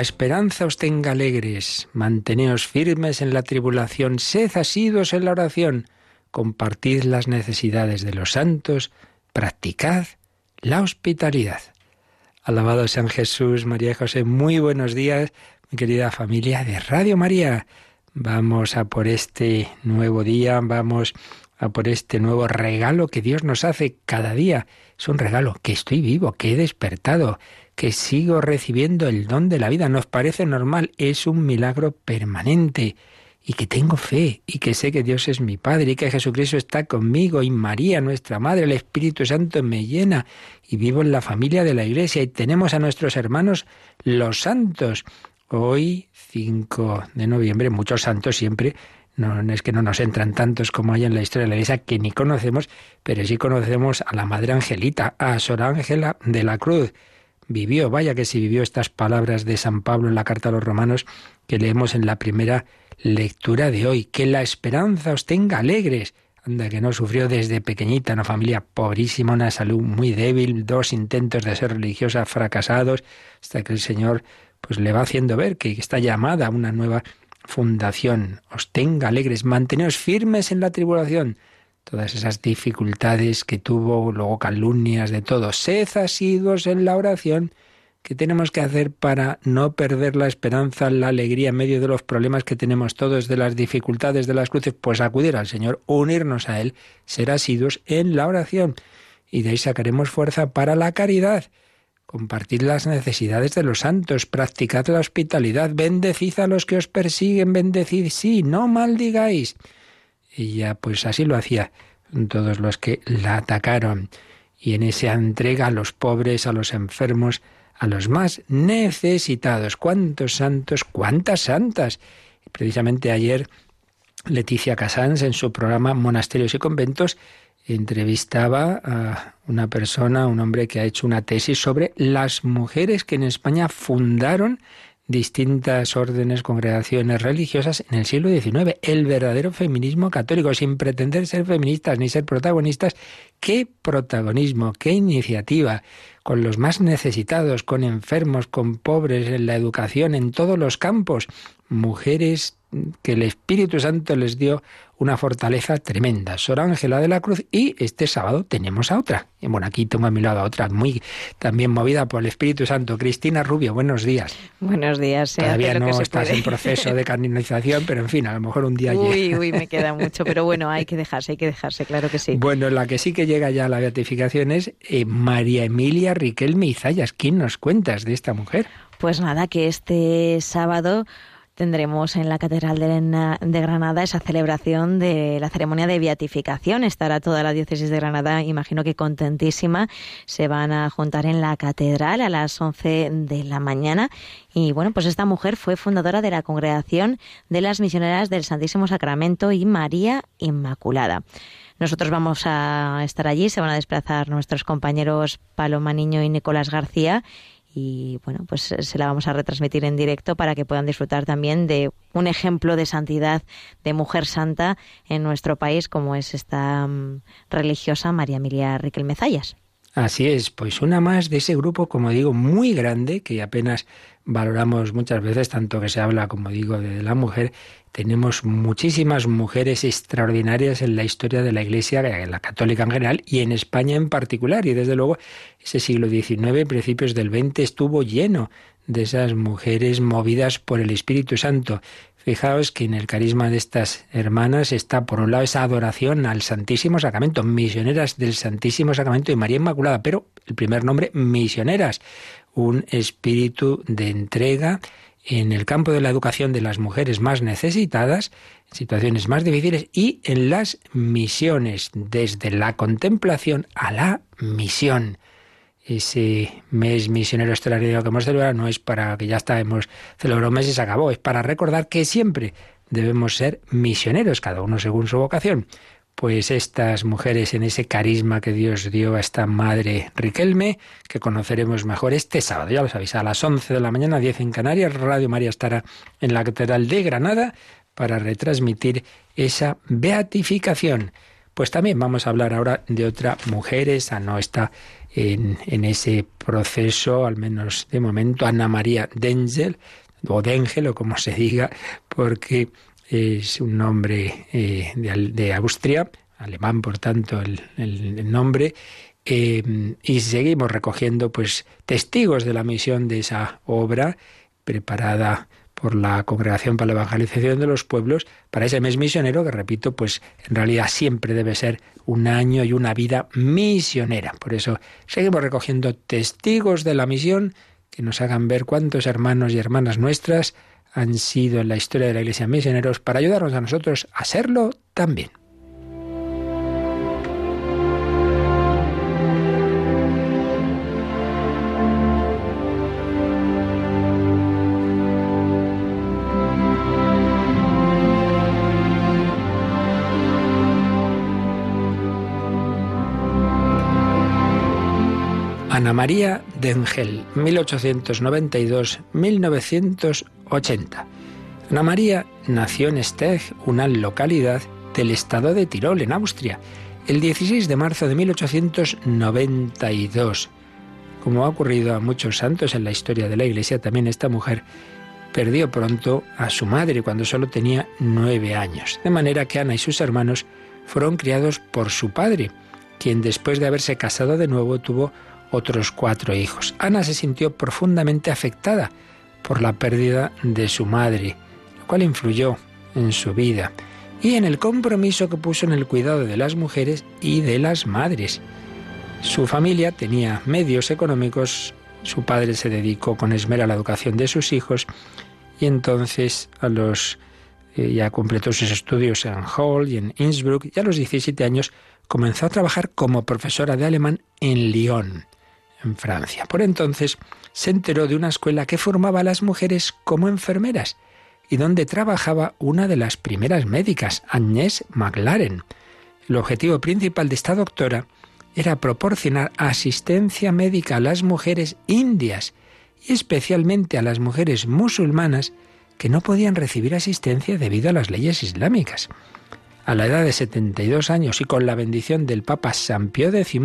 La esperanza os tenga alegres, manteneos firmes en la tribulación, sed asidos en la oración, compartid las necesidades de los santos, practicad la hospitalidad. Alabado sean Jesús, María y José, muy buenos días, mi querida familia de Radio María. Vamos a por este nuevo día, vamos a por este nuevo regalo que Dios nos hace cada día. Es un regalo que estoy vivo, que he despertado, que sigo recibiendo el don de la vida. Nos parece normal, es un milagro permanente. Y que tengo fe, y que sé que Dios es mi Padre, y que Jesucristo está conmigo, y María, nuestra Madre, el Espíritu Santo me llena, y vivo en la familia de la Iglesia, y tenemos a nuestros hermanos los santos. Hoy, 5 de noviembre, muchos santos siempre no, es que no nos entran tantos como hay en la historia de la Iglesia que ni conocemos, pero sí conocemos a la Madre Angelita, a Sor Ángela de la Cruz, vivió, vaya que si vivió estas palabras de San Pablo en la carta a los romanos que leemos en la primera lectura de hoy, que la esperanza os tenga alegres. Anda, que no sufrió desde pequeñita, una familia pobrísima, una salud muy débil, dos intentos de ser religiosa fracasados, hasta que el Señor pues le va haciendo ver que está llamada a una nueva fundación. Os tenga alegres, manteneos firmes en la tribulación todas esas dificultades que tuvo, luego calumnias de todo. Sed asiduos en la oración. ¿Qué tenemos que hacer para no perder la esperanza, la alegría en medio de los problemas que tenemos todos, de las dificultades, de las cruces? Pues acudir al Señor, unirnos a Él, ser asiduos en la oración. Y de ahí sacaremos fuerza para la caridad. Compartid las necesidades de los santos, practicad la hospitalidad, bendecid a los que os persiguen, bendecid, sí, no maldigáis. Ella pues así lo hacía todos los que la atacaron y en esa entrega a los pobres, a los enfermos, a los más necesitados. ¿Cuántos santos, cuántas santas? Precisamente ayer Leticia Casans en su programa Monasterios y Conventos entrevistaba a una persona, un hombre que ha hecho una tesis sobre las mujeres que en España fundaron distintas órdenes, congregaciones religiosas en el siglo XIX. El verdadero feminismo católico, sin pretender ser feministas ni ser protagonistas. ¿Qué protagonismo, qué iniciativa? Con los más necesitados, con enfermos, con pobres, en la educación, en todos los campos. Mujeres que el Espíritu Santo les dio una fortaleza tremenda. Sor Ángela de la Cruz y este sábado tenemos a otra. Bueno, aquí tengo a mi lado a otra muy también movida por el Espíritu Santo. Cristina Rubio, buenos días. Buenos días. Todavía no estás en proceso de canonización, pero en fin, a lo mejor un día Uy, uy, me queda mucho, pero bueno, hay que dejarse, hay que dejarse, claro que sí. Bueno, la que sí que llega ya a la beatificación es eh, María Emilia Riquelme Izayas. ¿Quién nos cuentas de esta mujer? Pues nada, que este sábado tendremos en la Catedral de, Granada esa celebración de la ceremonia de beatificación. Estará toda la diócesis de Granada, imagino que contentísima. Se van a juntar en la Catedral a las 11 de la mañana. Y bueno, pues esta mujer fue fundadora de la Congregación de las Misioneras del Santísimo Sacramento y María Inmaculada. Nosotros vamos a estar allí, se van a desplazar nuestros compañeros Paloma Niño y Nicolás García y bueno, pues se la vamos a retransmitir en directo para que puedan disfrutar también de un ejemplo de santidad de mujer santa en nuestro país como es esta mm, religiosa María Emilia Riquelme Zayas. Así es, pues una más de ese grupo, como digo, muy grande, que apenas valoramos muchas veces, tanto que se habla, como digo, de la mujer, tenemos muchísimas mujeres extraordinarias en la historia de la Iglesia, la católica en general y en España en particular. Y desde luego ese siglo XIX, principios del XX, estuvo lleno de esas mujeres movidas por el Espíritu Santo. Fijaos que en el carisma de estas hermanas está, por un lado, esa adoración al Santísimo Sacramento, misioneras del Santísimo Sacramento y María Inmaculada, pero el primer nombre, misioneras, un espíritu de entrega en el campo de la educación de las mujeres más necesitadas, en situaciones más difíciles y en las misiones, desde la contemplación a la misión ese mes misionero extraordinario que hemos celebrado no es para que ya está, hemos celebrado un mes y se acabó, es para recordar que siempre debemos ser misioneros, cada uno según su vocación. Pues estas mujeres en ese carisma que Dios dio a esta madre Riquelme, que conoceremos mejor este sábado, ya lo sabéis, a las 11 de la mañana, 10 en Canarias, Radio María estará en la Catedral de Granada para retransmitir esa beatificación. Pues también vamos a hablar ahora de otra mujer, esa no está en, ese proceso, al menos de momento, Ana María Dengel, o Dengel, o como se diga, porque es un nombre eh, de, Austria, alemán por tanto el, nombre, eh, y seguimos recogiendo pues testigos de la misión de esa obra preparada por la Congregación para la Evangelización de los Pueblos para ese mes misionero que, repito, pues en realidad siempre debe ser un año y una vida misionera. Por eso seguimos recogiendo testigos de la misión que nos hagan ver cuántos hermanos y hermanas nuestras han sido en la historia de la Iglesia misioneros para ayudarnos a nosotros a serlo también. Ana María Dengel, 1892-1980. Ana María nació en Steg, una localidad del estado de Tirol, en Austria, el 16 de marzo de 1892. Como ha ocurrido a muchos santos en la historia de la Iglesia, también esta mujer perdió pronto a su madre cuando solo tenía nueve años, de manera que Ana y sus hermanos fueron criados por su padre, quien después de haberse casado de nuevo tuvo otros cuatro hijos. Ana se sintió profundamente afectada por la pérdida de su madre, lo cual influyó en su vida y en el compromiso que puso en el cuidado de las mujeres y de las madres. Su familia tenía medios económicos, su padre se dedicó con esmero a la educación de sus hijos y entonces eh, ya completó sus estudios en Hall y en Innsbruck y a los 17 años comenzó a trabajar como profesora de alemán en Lyon en Francia. Por entonces se enteró de una escuela que formaba a las mujeres como enfermeras y donde trabajaba una de las primeras médicas, Agnès McLaren. El objetivo principal de esta doctora era proporcionar asistencia médica a las mujeres indias y especialmente a las mujeres musulmanas que no podían recibir asistencia debido a las leyes islámicas. A la edad de 72 años y con la bendición del Papa San Pío X,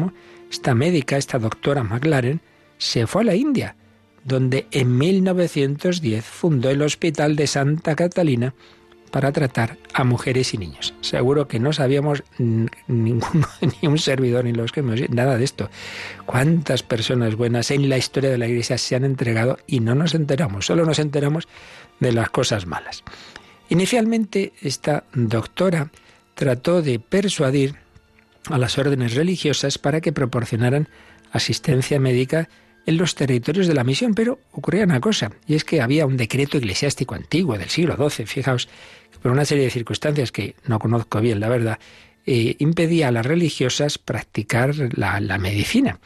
esta médica, esta doctora McLaren, se fue a la India, donde en 1910 fundó el Hospital de Santa Catalina para tratar a mujeres y niños. Seguro que no sabíamos ni un servidor, ni los que nada de esto. ¿Cuántas personas buenas en la historia de la Iglesia se han entregado y no nos enteramos? Solo nos enteramos de las cosas malas. Inicialmente, esta doctora trató de persuadir a las órdenes religiosas para que proporcionaran asistencia médica en los territorios de la misión, pero ocurría una cosa, y es que había un decreto eclesiástico antiguo del siglo XII, fijaos, por una serie de circunstancias que no conozco bien, la verdad, eh, impedía a las religiosas practicar la, la medicina.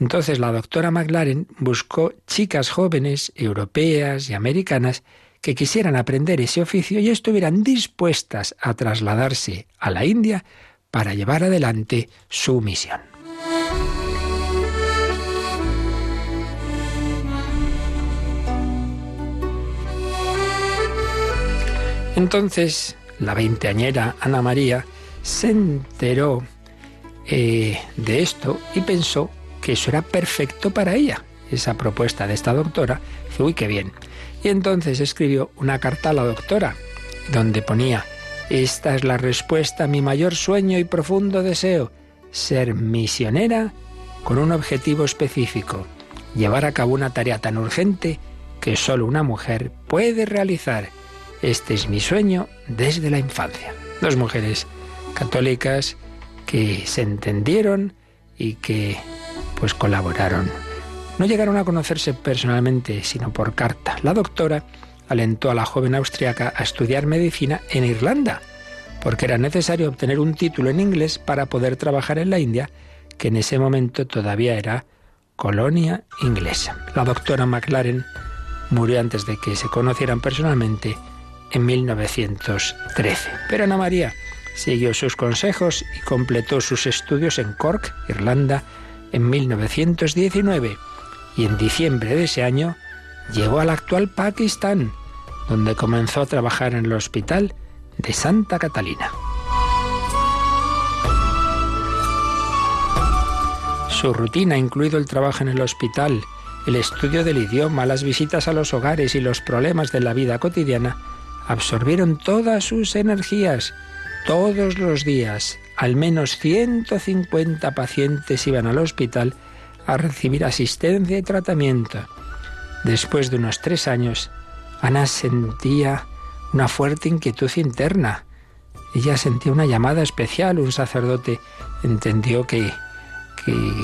Entonces la doctora McLaren buscó chicas jóvenes, europeas y americanas, que quisieran aprender ese oficio y estuvieran dispuestas a trasladarse a la India para llevar adelante su misión. Entonces, la veinteañera Ana María se enteró eh, de esto y pensó que eso era perfecto para ella. Esa propuesta de esta doctora, uy, qué bien. Y entonces escribió una carta a la doctora, donde ponía, esta es la respuesta a mi mayor sueño y profundo deseo, ser misionera con un objetivo específico, llevar a cabo una tarea tan urgente que solo una mujer puede realizar. Este es mi sueño desde la infancia. Dos mujeres católicas que se entendieron y que pues colaboraron. No llegaron a conocerse personalmente, sino por carta. La doctora alentó a la joven austriaca a estudiar medicina en Irlanda, porque era necesario obtener un título en inglés para poder trabajar en la India, que en ese momento todavía era colonia inglesa. La doctora McLaren murió antes de que se conocieran personalmente en 1913. Pero Ana María siguió sus consejos y completó sus estudios en Cork, Irlanda, en 1919 y en diciembre de ese año llegó al actual Pakistán, donde comenzó a trabajar en el hospital de Santa Catalina. Su rutina, incluido el trabajo en el hospital, el estudio del idioma, las visitas a los hogares y los problemas de la vida cotidiana, absorbieron todas sus energías. Todos los días, al menos 150 pacientes iban al hospital a recibir asistencia y tratamiento. Después de unos tres años, Ana sentía una fuerte inquietud interna. Ella sentía una llamada especial. Un sacerdote entendió que,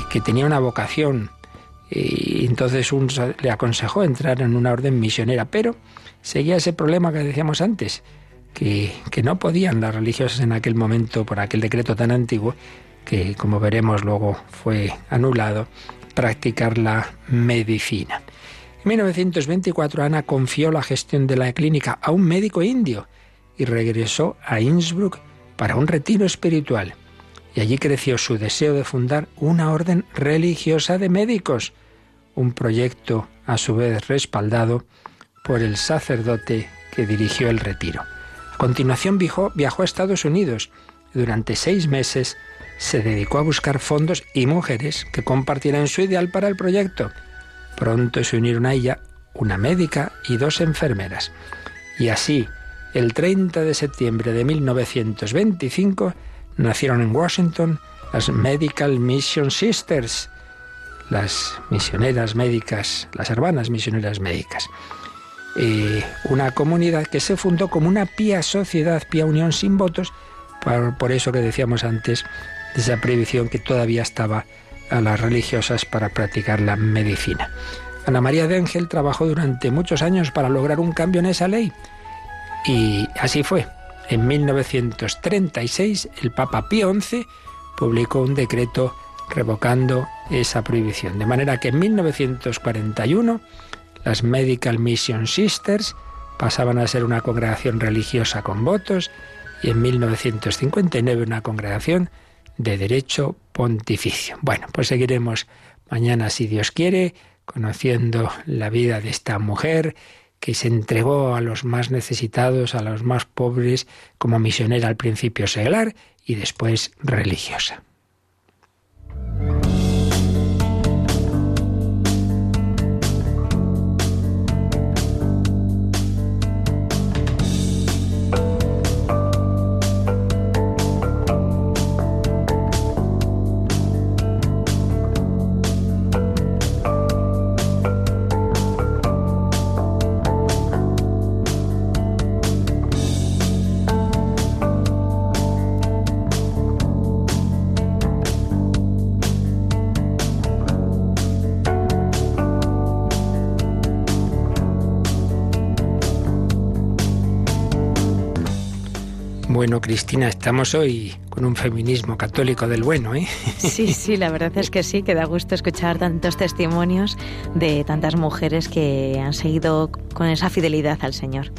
que, tenía una vocación y entonces le aconsejó entrar en una orden misionera, pero seguía ese problema que decíamos antes, que, que no podían las religiosas en aquel momento, por aquel decreto tan antiguo, que como veremos luego fue anulado, practicar la medicina. En 1924 Ana confió la gestión de la clínica a un médico indio y regresó a Innsbruck para un retiro espiritual. Y allí creció su deseo de fundar una orden religiosa de médicos, un proyecto a su vez respaldado por el sacerdote que dirigió el retiro. A continuación viajó, a Estados Unidos durante seis meses se dedicó a buscar fondos y mujeres que compartieran su ideal para el proyecto. Pronto se unieron a ella una médica y dos enfermeras. Y así, el 30 de septiembre de 1925, nacieron en Washington las Medical Mission Sisters, las misioneras médicas, las hermanas misioneras médicas. Una comunidad que se fundó como una pía sociedad, pía unión sin votos, por eso que decíamos antes de esa prohibición que todavía estaba a las religiosas para practicar la medicina. Ana María de Ángel trabajó durante muchos años para lograr un cambio en esa ley y así fue. En 1936 el Papa Pío XI publicó un decreto revocando esa prohibición, de manera que en 1941 las Medical Mission Sisters pasaban a ser una congregación religiosa con votos y en 1959 una congregación de derecho pontificio. Bueno, pues seguiremos mañana, si Dios quiere, conociendo la vida de esta mujer que se entregó a los más necesitados, a los más pobres, como misionera al principio seglar y después religiosa. Bueno, Cristina, estamos hoy con un feminismo católico del bueno, ¿eh? Sí, sí, la verdad es que sí, que da gusto escuchar tantos testimonios de tantas mujeres que han seguido con esa fidelidad al Señor.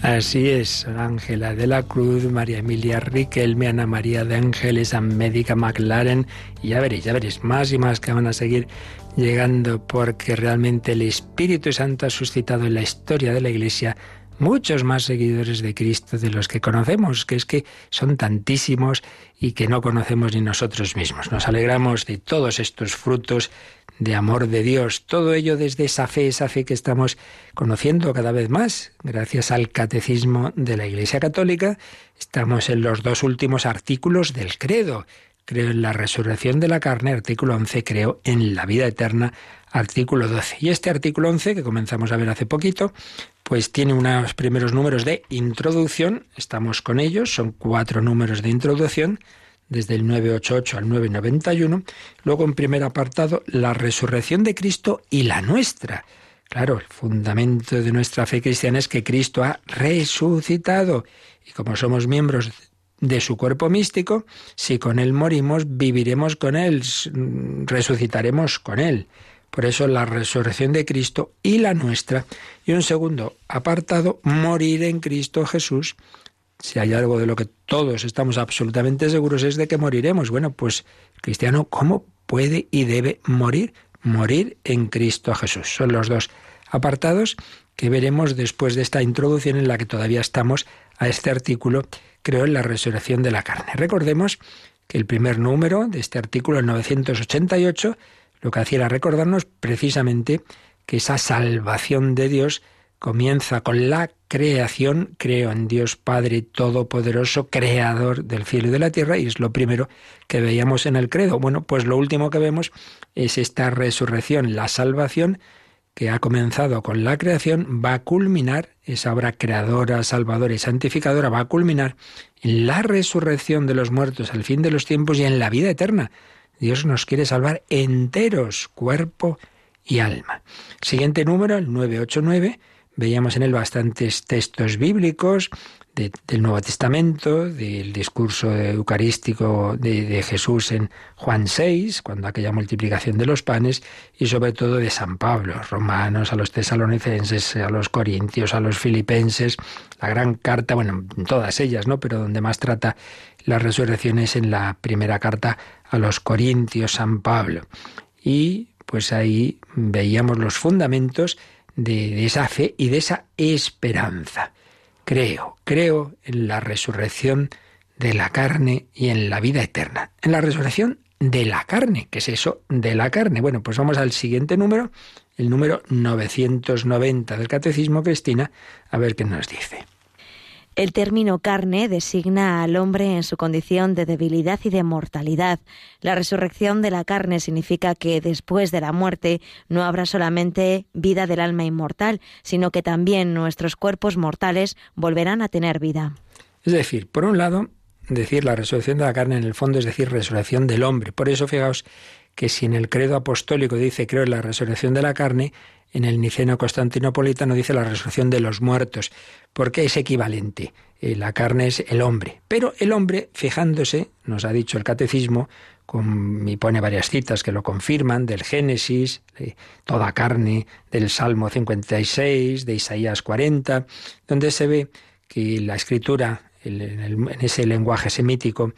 Así es, Ángela de la Cruz, María Emilia Riquelme, Ana María de Ángeles, Médica McLaren, y ya veréis, ya veréis, más y más que van a seguir llegando porque realmente el Espíritu Santo ha suscitado en la historia de la Iglesia muchos más seguidores de Cristo de los que conocemos, que es que son tantísimos y que no conocemos ni nosotros mismos. Nos alegramos de todos estos frutos de amor de Dios, todo ello desde esa fe, esa fe que estamos conociendo cada vez más, gracias al catecismo de la Iglesia Católica. Estamos en los dos últimos artículos del credo. creo en la resurrección de la carne, artículo 11, creo en la vida eterna, artículo 12. Y este artículo 11, que comenzamos a ver hace poquito, pues tiene unos primeros números de introducción, estamos con ellos, son cuatro números de introducción, desde el 988 al 991. Luego, en primer apartado, la resurrección de Cristo y la nuestra. Claro, el fundamento de nuestra fe cristiana es que Cristo ha resucitado. Y como somos miembros de su cuerpo místico, si con Él morimos, viviremos con Él, resucitaremos con Él. Por eso la resurrección de Cristo y la nuestra. Y un segundo apartado, morir en Cristo Jesús. Si hay algo de lo que todos estamos absolutamente seguros es de que moriremos. Bueno, pues cristiano, ¿cómo puede y debe morir? Morir en Cristo Jesús. Son los dos apartados que veremos después de esta introducción en la que todavía estamos a este artículo creo en la resurrección de la carne. Recordemos que el primer número de este artículo, el 988, lo que hacía era recordarnos precisamente que esa salvación de Dios comienza con la creación, creo en Dios Padre Todopoderoso, creador del cielo y de la tierra, y es lo primero que veíamos en el credo. Bueno, pues lo último que vemos es esta resurrección, la salvación que ha comenzado con la creación, va a culminar, esa obra creadora, salvadora y santificadora, va a culminar en la resurrección de los muertos al fin de los tiempos y en la vida eterna. Dios nos quiere salvar enteros, cuerpo y alma. Siguiente número, el 989, veíamos en él bastantes textos bíblicos, del Nuevo Testamento, del discurso eucarístico de, Jesús en Juan 6, cuando aquella multiplicación de los panes, y sobre todo de San Pablo, romanos, a los tesalonicenses, a los corintios, a los filipenses, la gran carta, bueno, todas ellas, ¿no? Pero donde más trata las resurrecciones en la primera carta a los corintios, San Pablo. Y pues ahí veíamos los fundamentos de esa fe y de esa esperanza. Creo, creo en la resurrección de la carne y en la vida eterna. En la resurrección de la carne. ¿Qué es eso de la carne? Bueno, pues vamos al siguiente número, el número 990 del Catecismo Cristina, a ver qué nos dice. El término carne designa al hombre en su condición de debilidad y de mortalidad. La resurrección de la carne significa que después de la muerte no habrá solamente vida del alma inmortal, sino que también nuestros cuerpos mortales volverán a tener vida. Es decir, por un lado, decir la resurrección de la carne en el fondo es decir resurrección del hombre. Por eso, fijaos que si en el credo apostólico dice creo en la resurrección de la carne, en el Niceno Constantinopolitano dice la resurrección de los muertos, porque es equivalente. Eh, la carne es el hombre. Pero el hombre, fijándose, nos ha dicho el catecismo, con, y pone varias citas que lo confirman, del Génesis, toda carne, del Salmo 56, de Isaías 40, donde se ve que la escritura, en ese lenguaje semítico,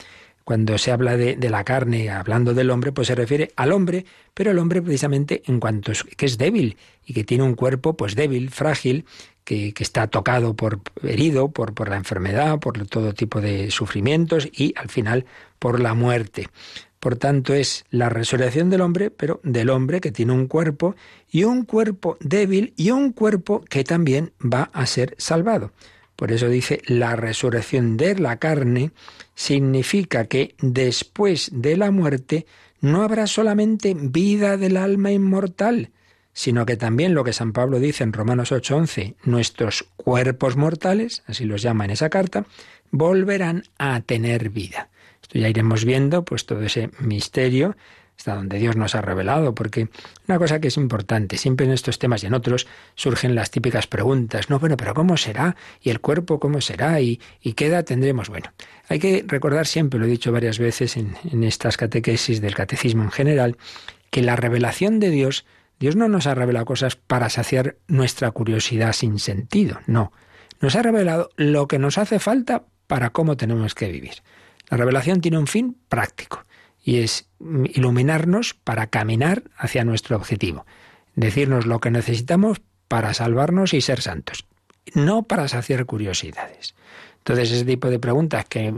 cuando se habla de, la carne, hablando del hombre, pues se refiere al hombre, pero el hombre precisamente en cuanto es, que es débil y que tiene un cuerpo pues débil, frágil, que, está tocado por herido por, por la enfermedad, por todo tipo de sufrimientos y al final por la muerte. Por tanto, es la resurrección del hombre, pero del hombre que tiene un cuerpo y un cuerpo débil y un cuerpo que también va a ser salvado. Por eso dice, la resurrección de la carne significa que después de la muerte no habrá solamente vida del alma inmortal, sino que también lo que San Pablo dice en Romanos 8:11, nuestros cuerpos mortales, así los llama en esa carta, volverán a tener vida. Esto ya iremos viendo, pues todo ese misterio hasta donde Dios nos ha revelado, porque una cosa que es importante, siempre en estos temas y en otros surgen las típicas preguntas, no, bueno, pero ¿cómo será? ¿Y el cuerpo cómo será? ¿Y, qué edad tendremos? Bueno, hay que recordar siempre, lo he dicho varias veces en, en estas catequesis del catecismo en general, que la revelación de Dios, Dios no nos ha revelado cosas para saciar nuestra curiosidad sin sentido, no. Nos ha revelado lo que nos hace falta para cómo tenemos que vivir. La revelación tiene un fin práctico y es iluminarnos para caminar hacia nuestro objetivo, decirnos lo que necesitamos para salvarnos y ser santos, no para saciar curiosidades. Entonces, ese tipo de preguntas que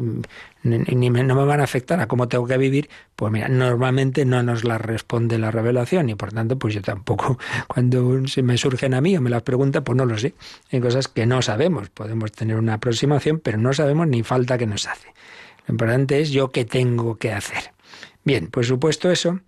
ni no me van a afectar a cómo tengo que vivir, pues mira, normalmente no nos las responde la revelación y por tanto, pues yo tampoco, cuando se me surgen a mí o me las preguntan, pues no lo sé. Hay cosas que no sabemos. Podemos tener una aproximación, pero no sabemos ni falta que nos hace. Lo importante es yo qué tengo que hacer. Bien, pues supuesto eso,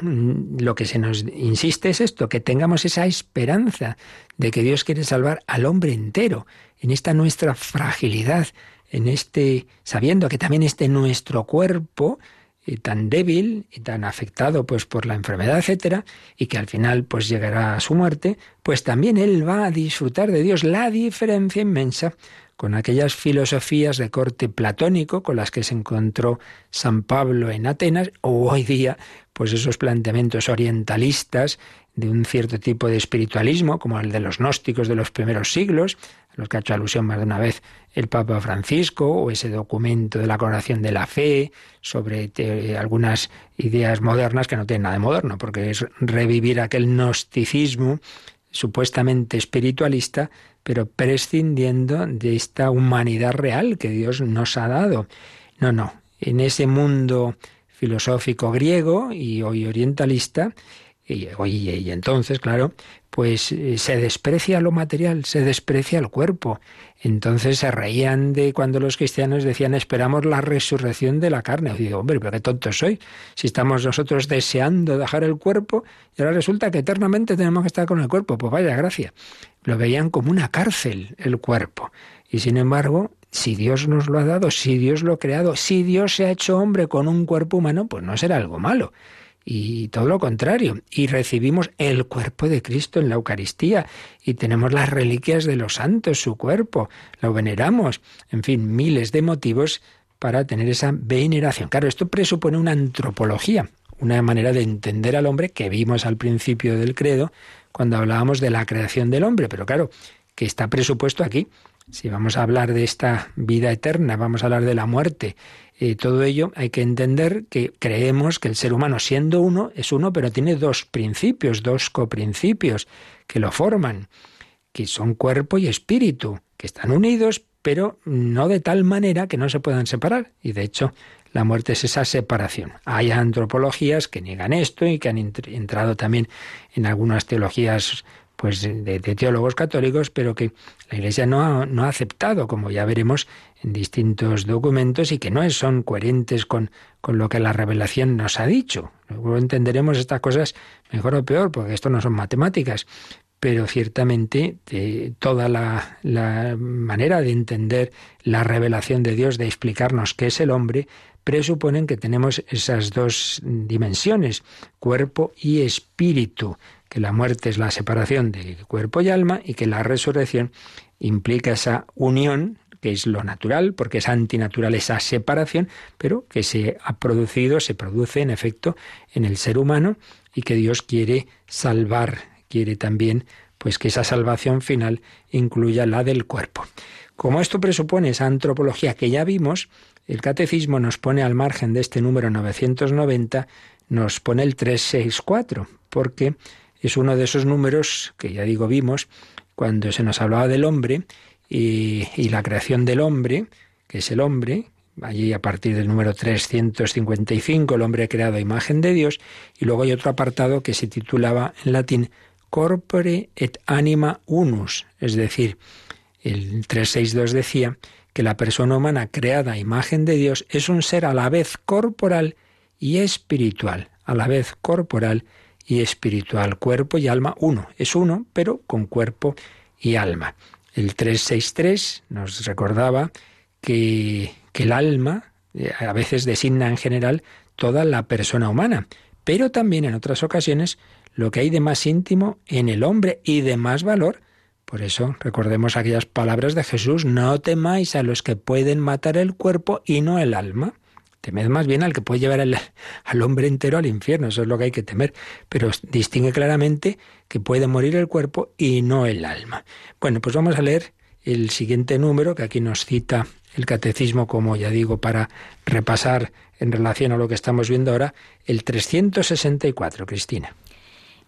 mm, lo que se nos insiste es esto, que tengamos esa esperanza de que Dios quiere salvar al hombre entero, en esta nuestra fragilidad, en este, sabiendo que también este nuestro cuerpo, y tan débil y tan afectado pues por la enfermedad, etcétera, y que al final pues llegará a su muerte, pues también él va a disfrutar de Dios. La diferencia inmensa con aquellas filosofías de corte platónico con las que se encontró San Pablo en Atenas, o hoy día, pues esos planteamientos orientalistas de un cierto tipo de espiritualismo, como el de los gnósticos de los primeros siglos, a los que ha hecho alusión más de una vez el Papa Francisco, o ese documento de la coronación de la fe, sobre algunas ideas modernas que no tienen nada de moderno, porque es revivir aquel gnosticismo supuestamente espiritualista, pero prescindiendo de esta humanidad real que Dios nos ha dado. No, no, en ese mundo filosófico griego y hoy orientalista, y, entonces, claro, pues eh, se desprecia lo material, se desprecia el cuerpo. Entonces se reían de cuando los cristianos decían esperamos la resurrección de la carne. Y digo, hombre, pero qué tontos soy. Si estamos nosotros deseando dejar el cuerpo y ahora resulta que eternamente tenemos que estar con el cuerpo. Pues vaya gracia. Lo veían como una cárcel el cuerpo. Y sin embargo, si Dios nos lo ha dado, si Dios lo ha creado, si Dios se ha hecho hombre con un cuerpo humano, pues no será algo malo y todo lo contrario. Y recibimos el cuerpo de Cristo en la Eucaristía y tenemos las reliquias de los santos, su cuerpo, lo veneramos. En fin, miles de motivos para tener esa veneración. Claro, esto presupone una antropología, una manera de entender al hombre que vimos al principio del credo cuando hablábamos de la creación del hombre, pero claro, que está presupuesto aquí. Si vamos a hablar de esta vida eterna, vamos a hablar de la muerte y todo ello hay que entender que creemos que el ser humano, siendo uno, es uno, pero tiene dos principios, dos coprincipios que lo forman, que son cuerpo y espíritu, que están unidos, pero no de tal manera que no se puedan separar. Y de hecho, la muerte es esa separación. Hay antropologías que niegan esto y que han entrado también en algunas teologías pues de, teólogos católicos, pero que la Iglesia no ha, no ha aceptado, como ya veremos en distintos documentos, y que no son coherentes con, con lo que la revelación nos ha dicho. Luego entenderemos estas cosas mejor o peor, porque esto no son matemáticas, pero ciertamente toda la, la, manera de entender la revelación de Dios, de explicarnos qué es el hombre, presuponen que tenemos esas dos dimensiones, cuerpo y espíritu que la muerte es la separación de cuerpo y alma y que la resurrección implica esa unión que es lo natural, porque es antinatural esa separación, pero que se ha producido, se produce en efecto en el ser humano y que Dios quiere salvar, quiere también pues que esa salvación final incluya la del cuerpo. Como esto presupone esa antropología que ya vimos, el catecismo nos pone al margen de este número 990, nos pone el 364, porque es uno de esos números que ya digo vimos cuando se nos hablaba del hombre y, la creación del hombre, que es el hombre, allí a partir del número 355, el hombre creado a imagen de Dios, y luego hay otro apartado que se titulaba en latín Corpore et anima unus, es decir, el 362 decía que la persona humana creada a imagen de Dios es un ser a la vez corporal y espiritual, a la vez corporal y espiritual, cuerpo y alma uno. Es uno, pero con cuerpo y alma. El 363 nos recordaba que, que el alma eh, a veces designa en general toda la persona humana, pero también en otras ocasiones lo que hay de más íntimo en el hombre y de más valor. Por eso recordemos aquellas palabras de Jesús, no temáis a los que pueden matar el cuerpo y no el alma. Temed más bien al que puede llevar al, hombre entero al infierno, eso es lo que hay que temer. Pero distingue claramente que puede morir el cuerpo y no el alma. Bueno, pues vamos a leer el siguiente número que aquí nos cita el catecismo, como ya digo, para repasar en relación a lo que estamos viendo ahora, el 364, Cristina.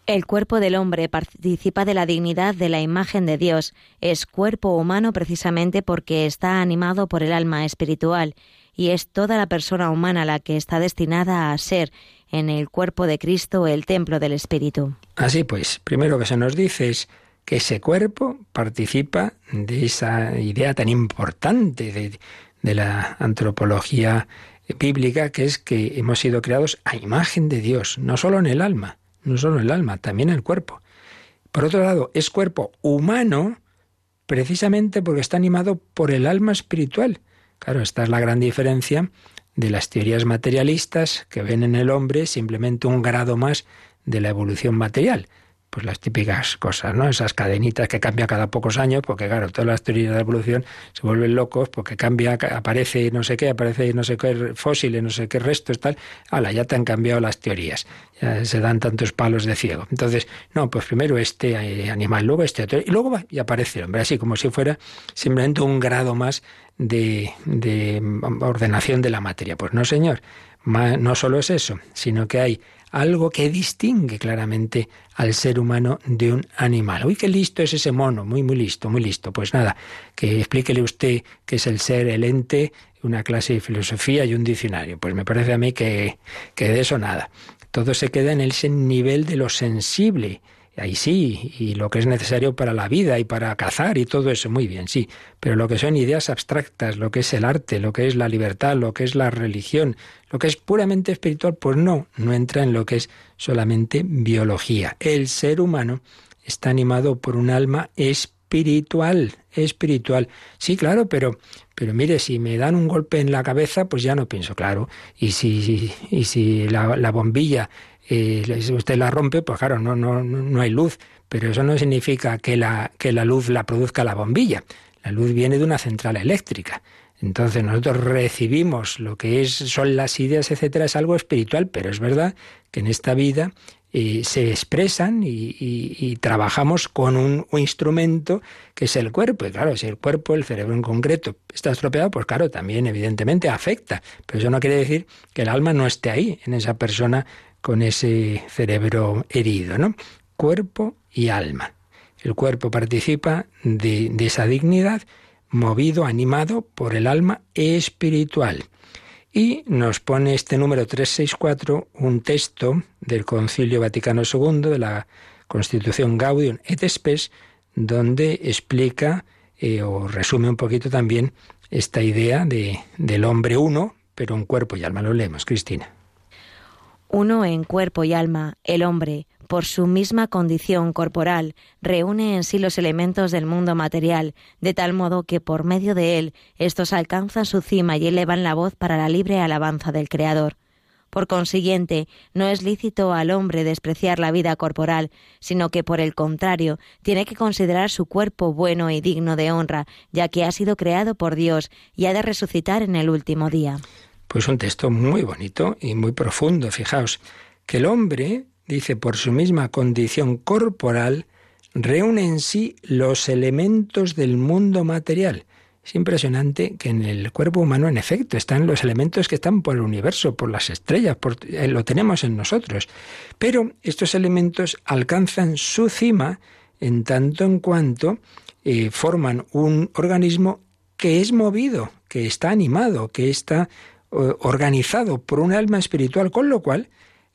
El cuerpo del hombre participa de la dignidad de la imagen de Dios. Es cuerpo humano precisamente porque está animado por el alma espiritual y es toda la persona humana la que está destinada a ser en el cuerpo de Cristo el templo del Espíritu. Así pues, primero que se nos dice es que ese cuerpo participa de esa idea tan importante de, la antropología bíblica, que es que hemos sido creados a imagen de Dios, no solo en el alma, no solo en el alma, también en el cuerpo. Por otro lado, es cuerpo humano precisamente porque está animado por el alma espiritual. Claro, esta es la gran diferencia de las teorías materialistas que ven en el hombre simplemente un grado más de la evolución material pues las típicas cosas, ¿no? Esas cadenitas que cambian cada pocos años, porque claro, todas las teorías de evolución se vuelven locos porque cambia, aparece no sé qué, aparece no sé qué fósiles, no sé qué restos, tal. Hala, ya te han cambiado las teorías. Se dan tantos palos de ciego. Entonces, no, pues primero este eh, animal, luego este otro, y luego va y aparece el hombre, así como si fuera simplemente un grado más de, de ordenación de la materia. Pues no, señor. No solo es eso, sino que hay algo que distingue claramente al ser humano de un animal. Uy, qué listo es ese mono, muy, muy listo, muy listo. Pues nada, que explíquele usted qué es el ser, el ente, una clase de filosofía y un diccionario. Pues me parece a mí que, que de eso nada. Todo se queda en ese nivel de lo sensible ahí sí, y lo que es necesario para la vida y para cazar y todo eso, muy bien, sí, pero lo que son ideas abstractas, lo que es el arte, lo que es la libertad, lo que es la religión, lo que es puramente espiritual, pues no, no entra en lo que es solamente biología. El ser humano está animado por un alma espiritual, espiritual. Sí, claro, pero pero mire, si me dan un golpe en la cabeza, pues ya no pienso, claro. Y si, y si la, la bombilla y usted la rompe, pues claro, no, no, no hay luz, pero eso no significa que la, que la luz la produzca la bombilla. La luz viene de una central eléctrica. Entonces nosotros recibimos lo que es, son las ideas, etcétera, es algo espiritual, pero es verdad que en esta vida eh, se expresan y, trabajamos con un, un, instrumento que es el cuerpo. Y claro, si el cuerpo, el cerebro en concreto, está estropeado, pues claro, también evidentemente afecta. Pero eso no quiere decir que el alma no esté ahí, en esa persona con ese cerebro herido, ¿no? Cuerpo y alma. El cuerpo participa de, de esa dignidad, movido, animado por el alma espiritual. Y nos pone este número 364 un texto del Concilio Vaticano II, de la Constitución Gaudium et Spes, donde explica eh, o resume un poquito también esta idea de, del hombre uno, pero un cuerpo y alma. Lo leemos, Cristina. Uno en cuerpo y alma, el hombre, por su misma condición corporal, reúne en sí los elementos del mundo material, de tal modo que por medio de él estos alcanzan su cima y elevan la voz para la libre alabanza del Creador. Por consiguiente, no es lícito al hombre despreciar la vida corporal, sino que por el contrario, tiene que considerar su cuerpo bueno y digno de honra, ya que ha sido creado por Dios y ha de resucitar en el último día. Pues un texto muy bonito y muy profundo. Fijaos que el hombre, dice, por su misma condición corporal, reúne en sí los elementos del mundo material. Es impresionante que en el cuerpo humano, en efecto, están los elementos que están por el universo, por las estrellas, eh, lo tenemos en nosotros. Pero estos elementos alcanzan su cima en tanto en cuanto eh, forman un organismo que es movido, que está animado, que está organizado por un alma espiritual, con lo cual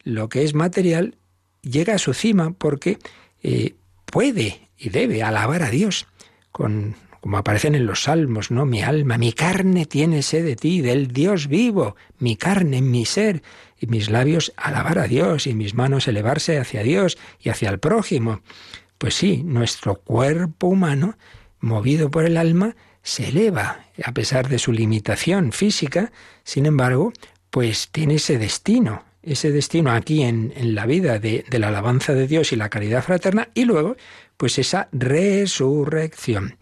lo que es material llega a su cima porque eh, puede y debe alabar a Dios, con, como aparecen en los salmos, ¿no? Mi alma, mi carne tiene sed de ti, del Dios vivo, mi carne, mi ser, y mis labios alabar a Dios, y mis manos elevarse hacia Dios y hacia el prójimo. Pues sí, nuestro cuerpo humano, movido por el alma, se eleva, a pesar de su limitación física, sin embargo, pues tiene ese destino, ese destino aquí en, en la vida de, de, la alabanza de Dios y la caridad fraterna, y luego, pues esa resurrección.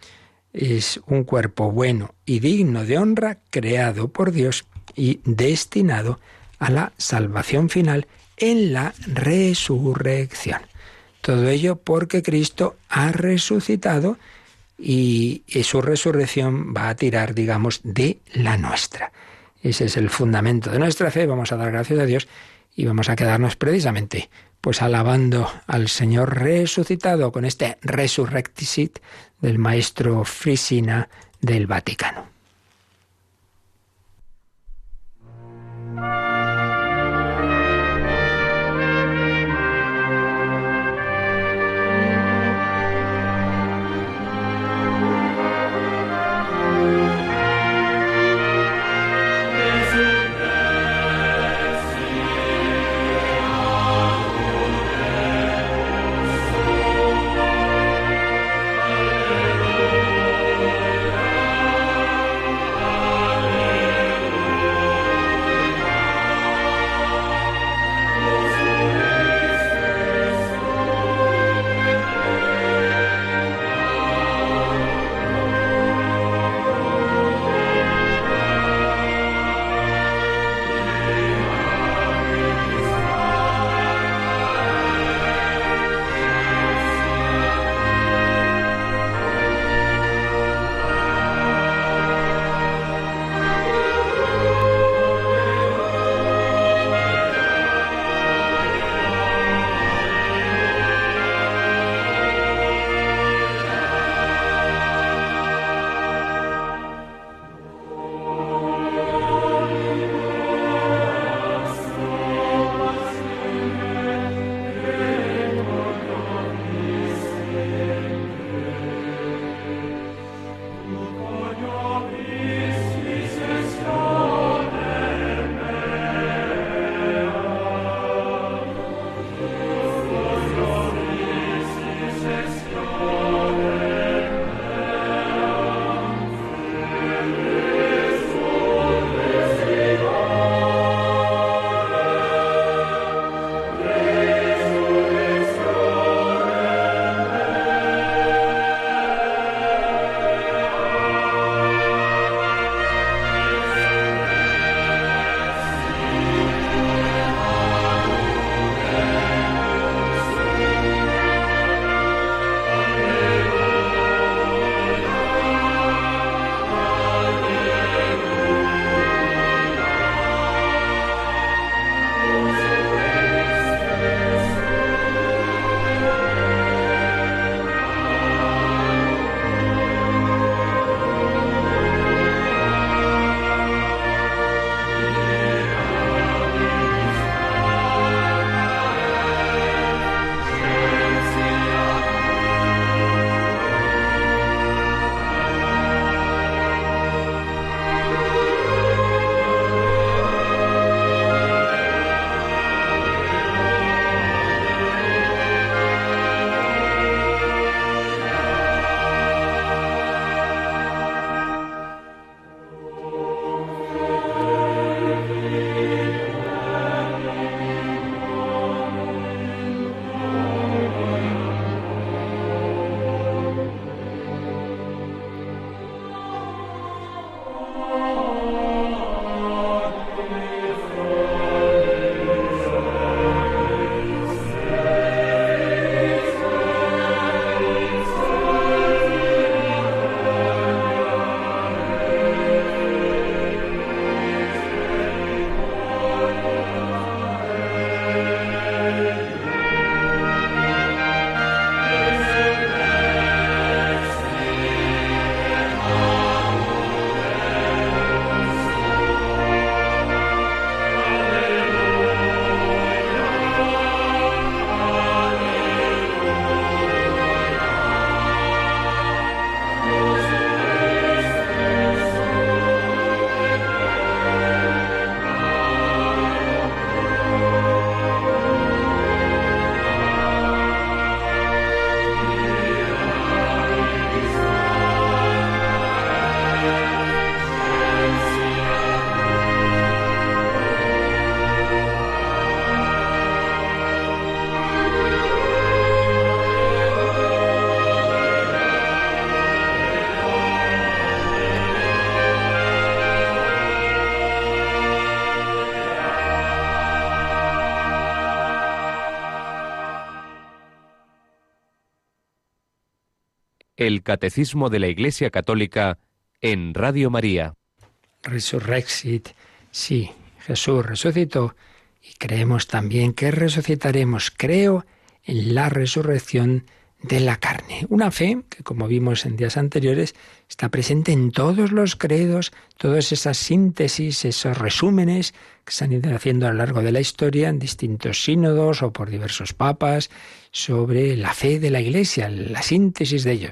Es un cuerpo bueno y digno de honra, creado por Dios y destinado a la salvación final en la resurrección. Todo ello porque Cristo ha resucitado y, su resurrección va a tirar, digamos, de la nuestra. Ese es el fundamento de nuestra fe. Vamos a dar gracias a Dios y vamos a quedarnos precisamente pues alabando al Señor resucitado con este resurrectisit del maestro Frisina del Vaticano. El Catecismo de la Iglesia Católica en Radio María. Resurrexit, sí, Jesús resucitó y creemos también que resucitaremos. Creo en la resurrección de la carne. Una fe que, como vimos en días anteriores, está presente en todos los credos, todas esas síntesis, esos resúmenes que se han ido haciendo a lo largo de la historia en distintos sínodos o por diversos papas sobre la fe de la Iglesia, la síntesis de ellos.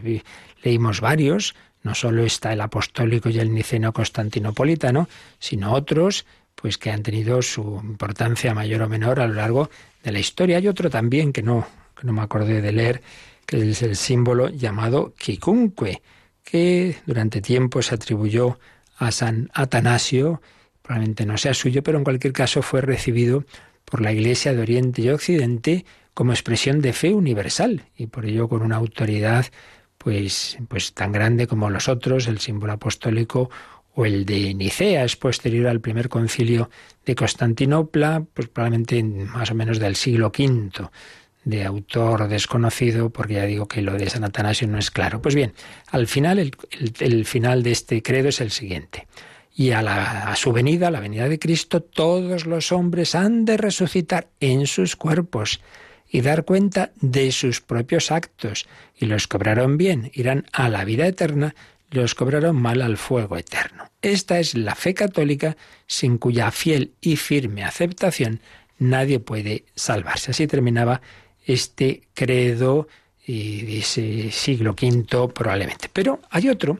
Leímos varios, no solo está el apostólico y el niceno constantinopolitano, sino otros pues que han tenido su importancia mayor o menor a lo largo de la historia. Hay otro también que no, que no me acordé de leer, que es el símbolo llamado Kikunque, que durante tiempo se atribuyó a San Atanasio, probablemente no sea suyo, pero en cualquier caso fue recibido por la Iglesia de Oriente y Occidente como expresión de fe universal y por ello con una autoridad pues, pues tan grande como los otros, el símbolo apostólico o el de Nicea, es posterior al primer concilio de Constantinopla, pues probablemente más o menos del siglo V de autor desconocido, porque ya digo que lo de San Atanasio no es claro. Pues bien, al final, el, final de este credo es el siguiente. Y a, a su venida, a la venida de Cristo, todos los hombres han de resucitar en sus cuerpos y dar cuenta de sus propios actos, y los cobraron bien irán a la vida eterna, los cobraron mal al fuego eterno. Esta es la fe católica sin cuya fiel y firme aceptación nadie puede salvarse. Así terminaba este credo de ese siglo V probablemente. Pero hay otro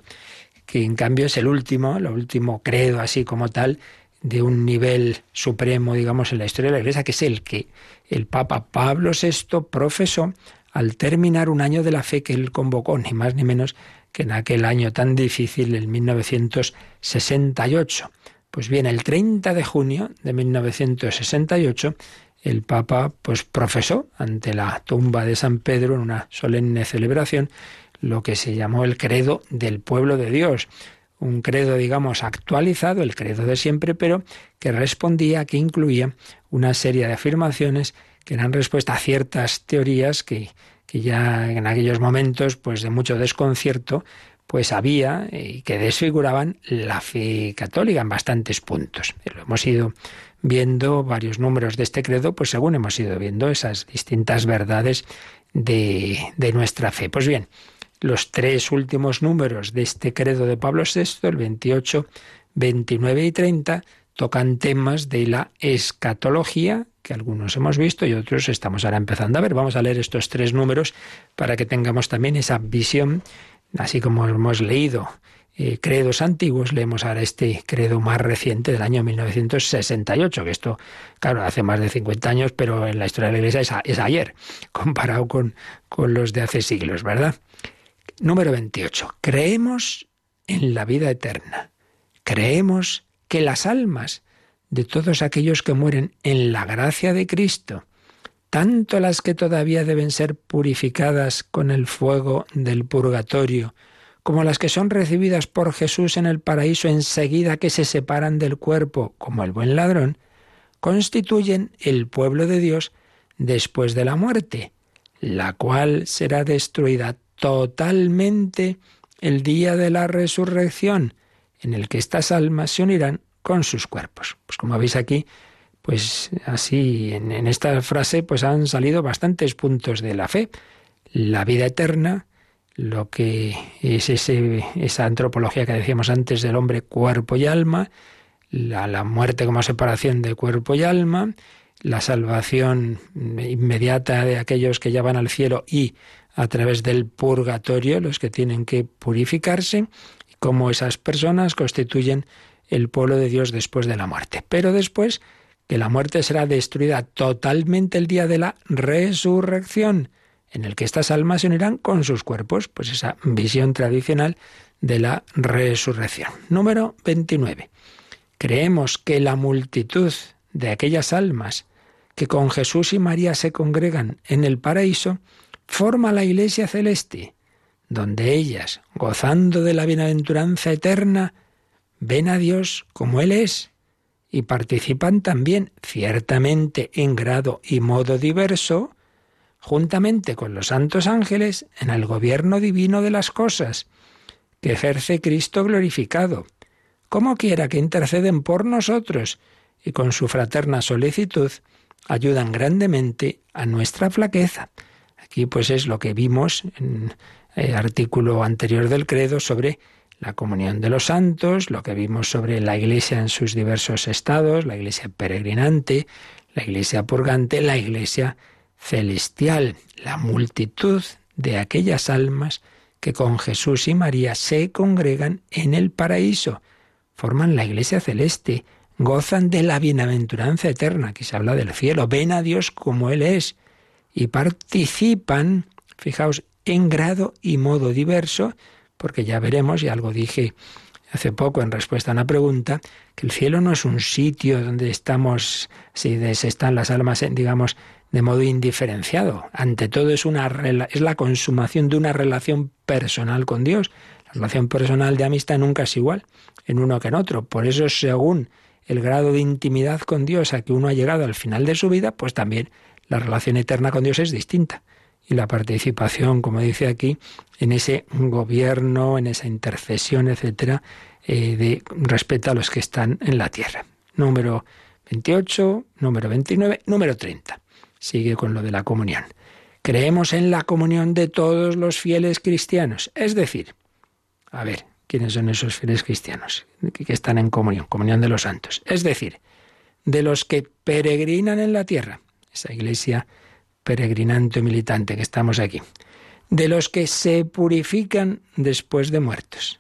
que en cambio es el último, el último credo así como tal, de un nivel supremo, digamos, en la historia de la Iglesia, que es el que el Papa Pablo VI profesó al terminar un año de la fe que él convocó, ni más ni menos que en aquel año tan difícil, el 1968. Pues bien, el 30 de junio de 1968, el Papa pues profesó ante la tumba de San Pedro en una solemne celebración lo que se llamó el credo del pueblo de Dios, un credo, digamos, actualizado, el credo de siempre, pero que respondía, que incluía una serie de afirmaciones que eran respuesta a ciertas teorías que, que ya en aquellos momentos, pues de mucho desconcierto, pues había y que desfiguraban la fe católica en bastantes puntos. Lo hemos ido viendo varios números de este credo, pues según hemos ido viendo esas distintas verdades de, de nuestra fe. Pues bien, los tres últimos números de este credo de Pablo VI, el 28, 29 y 30, tocan temas de la escatología, que algunos hemos visto y otros estamos ahora empezando a ver. Vamos a leer estos tres números para que tengamos también esa visión, así como hemos leído eh, credos antiguos, leemos ahora este credo más reciente del año 1968, que esto, claro, hace más de 50 años, pero en la historia de la Iglesia es, ayer, comparado con, con los de hace siglos, ¿verdad? Número 28. Creemos en la vida eterna. Creemos que las almas de todos aquellos que mueren en la gracia de Cristo, tanto las que todavía deben ser purificadas con el fuego del purgatorio, como las que son recibidas por Jesús en el paraíso enseguida que se separan del cuerpo, como el buen ladrón, constituyen el pueblo de Dios después de la muerte, la cual será destruida totalmente el día de la resurrección, en el que estas almas se unirán con sus cuerpos. Pues como veis aquí, pues así en, en esta frase pues han salido bastantes puntos de la fe. La vida eterna, lo que es ese, esa antropología que decíamos antes del hombre cuerpo y alma, la, la muerte como separación de cuerpo y alma, la salvación inmediata de aquellos que ya van al cielo y a través del purgatorio, los que tienen que purificarse, cómo esas personas constituyen el pueblo de Dios después de la muerte. Pero después que la muerte será destruida totalmente el día de la resurrección en el que estas almas se unirán con sus cuerpos, pues esa visión tradicional de la resurrección. Número 29. Creemos que la multitud de aquellas almas que con Jesús y María se congregan en el paraíso forma la iglesia celeste, donde ellas, gozando de la bienaventuranza eterna, ven a Dios como Él es y participan también, ciertamente en grado y modo diverso, juntamente con los santos ángeles, en el gobierno divino de las cosas, que ejerce Cristo glorificado, como quiera que interceden por nosotros y con su fraterna solicitud ayudan grandemente a nuestra flaqueza. Aquí pues es lo que vimos en el artículo anterior del credo sobre la comunión de los santos, lo que vimos sobre la iglesia en sus diversos estados, la iglesia peregrinante, la iglesia purgante, la iglesia celestial, la multitud de aquellas almas que con Jesús y María se congregan en el paraíso, forman la iglesia celeste, gozan de la bienaventuranza eterna, que se habla del cielo, ven a Dios como Él es y participan, fijaos, en grado y modo diverso, porque ya veremos, y algo dije hace poco en respuesta a una pregunta, que el cielo no es un sitio donde estamos, si están las almas, digamos, de modo indiferenciado. Ante todo es, una, es la consumación de una relación personal con Dios. La relación personal de amistad nunca es igual en uno que en otro. Por eso, según el grado de intimidad con Dios a que uno ha llegado al final de su vida, pues también la relación eterna con Dios es distinta y la participación, como dice aquí, en ese gobierno, en esa intercesión, etcétera, eh, de respeto a los que están en la tierra. Número 28, número 29, número 30. Sigue con lo de la comunión. Creemos en la comunión de todos los fieles cristianos. Es decir, a ver, ¿quiénes son esos fieles cristianos que están en comunión? Comunión de los santos. Es decir, de los que peregrinan en la tierra. Esa iglesia peregrinante militante que estamos aquí, de los que se purifican después de muertos.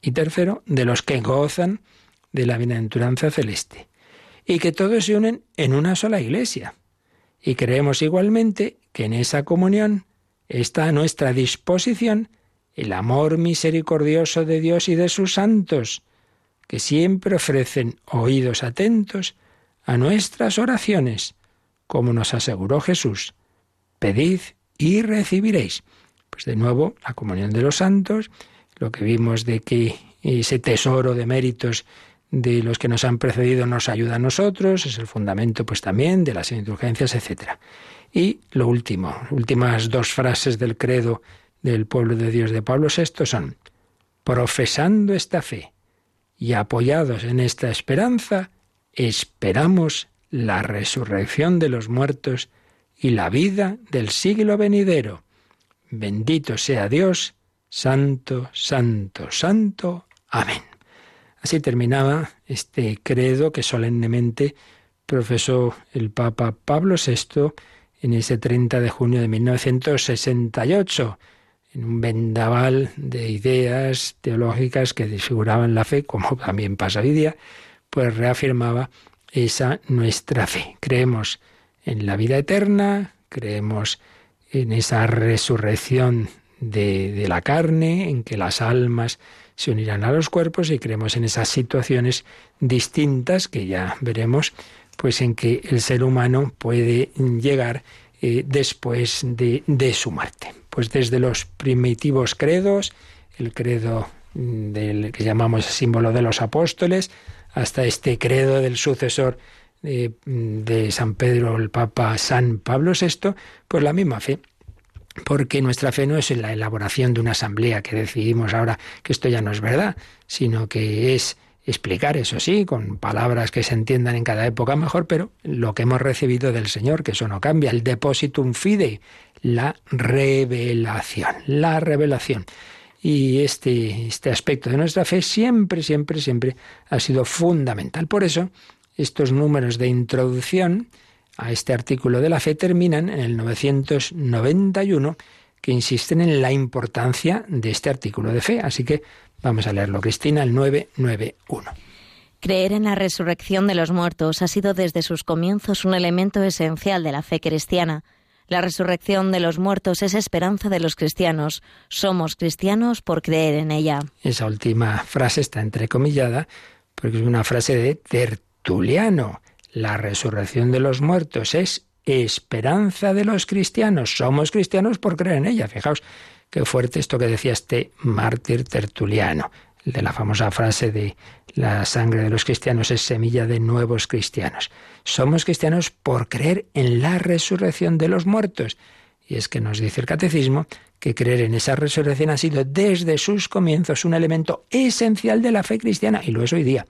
Y tercero, de los que gozan de la bienaventuranza celeste. Y que todos se unen en una sola iglesia. Y creemos igualmente que en esa comunión está a nuestra disposición el amor misericordioso de Dios y de sus santos, que siempre ofrecen oídos atentos a nuestras oraciones como nos aseguró Jesús, pedid y recibiréis. Pues de nuevo, la comunión de los santos, lo que vimos de que ese tesoro de méritos de los que nos han precedido nos ayuda a nosotros, es el fundamento pues también de las indulgencias, etc. Y lo último, últimas dos frases del credo del pueblo de Dios de Pablo VI son, profesando esta fe y apoyados en esta esperanza, esperamos la resurrección de los muertos y la vida del siglo venidero. Bendito sea Dios, santo, santo, santo. Amén. Así terminaba este credo que solemnemente profesó el Papa Pablo VI en ese 30 de junio de 1968, en un vendaval de ideas teológicas que desfiguraban la fe, como también pasa hoy día, pues reafirmaba esa nuestra fe. Creemos en la vida eterna, creemos en esa resurrección de, la carne, en que las almas se unirán a los cuerpos y creemos en esas situaciones distintas que ya veremos, pues en que el ser humano puede llegar eh, después de, de su muerte. Pues desde los primitivos credos, el credo del que llamamos símbolo de los apóstoles, hasta este credo del sucesor de, San Pedro, el Papa San Pablo VI, pues la misma fe porque nuestra fe no es la elaboración de una asamblea que decidimos ahora que esto ya no es verdad, sino que es explicar, eso sí, con palabras que se entiendan en cada época mejor, pero lo que hemos recibido del Señor, que eso no cambia, el depositum fide, la revelación, la revelación. Y este, este aspecto de nuestra fe siempre, siempre, siempre ha sido fundamental. Por eso, estos números de introducción a este artículo de la fe terminan en el 991, que insisten en la importancia de este artículo de fe. Así que vamos a leerlo, Cristina, el 991. Creer en la resurrección de los muertos ha sido desde sus comienzos un elemento esencial de la fe cristiana. La resurrección de los muertos es esperanza de los cristianos. Somos cristianos por creer en ella. Esa última frase está entrecomillada porque es una frase de Tertuliano. La resurrección de los muertos es esperanza de los cristianos. Somos cristianos por creer en ella. Fijaos qué fuerte esto que decía este mártir tertuliano, de la famosa frase de la sangre de los cristianos es semilla de nuevos cristianos. Somos cristianos por creer en la resurrección de los muertos. Y es que nos dice el catecismo que creer en esa resurrección ha sido desde sus comienzos un elemento esencial de la fe cristiana y lo es hoy día.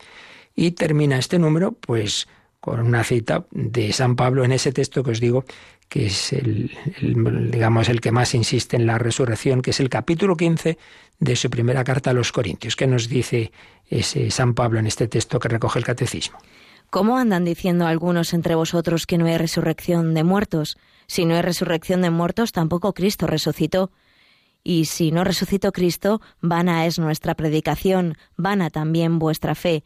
Y termina este número pues con una cita de San Pablo en ese texto que os digo que es el, digamos el que más insiste en la resurrección, que es el capítulo 15 de su primera carta a los Corintios. ¿Qué nos dice ese San Pablo en este texto que recoge el catecismo? ¿Cómo andan diciendo algunos entre vosotros que no hay resurrección de muertos? Si no hay resurrección de muertos, tampoco Cristo resucitó. Y si no resucitó Cristo, vana es nuestra predicación, vana también vuestra fe.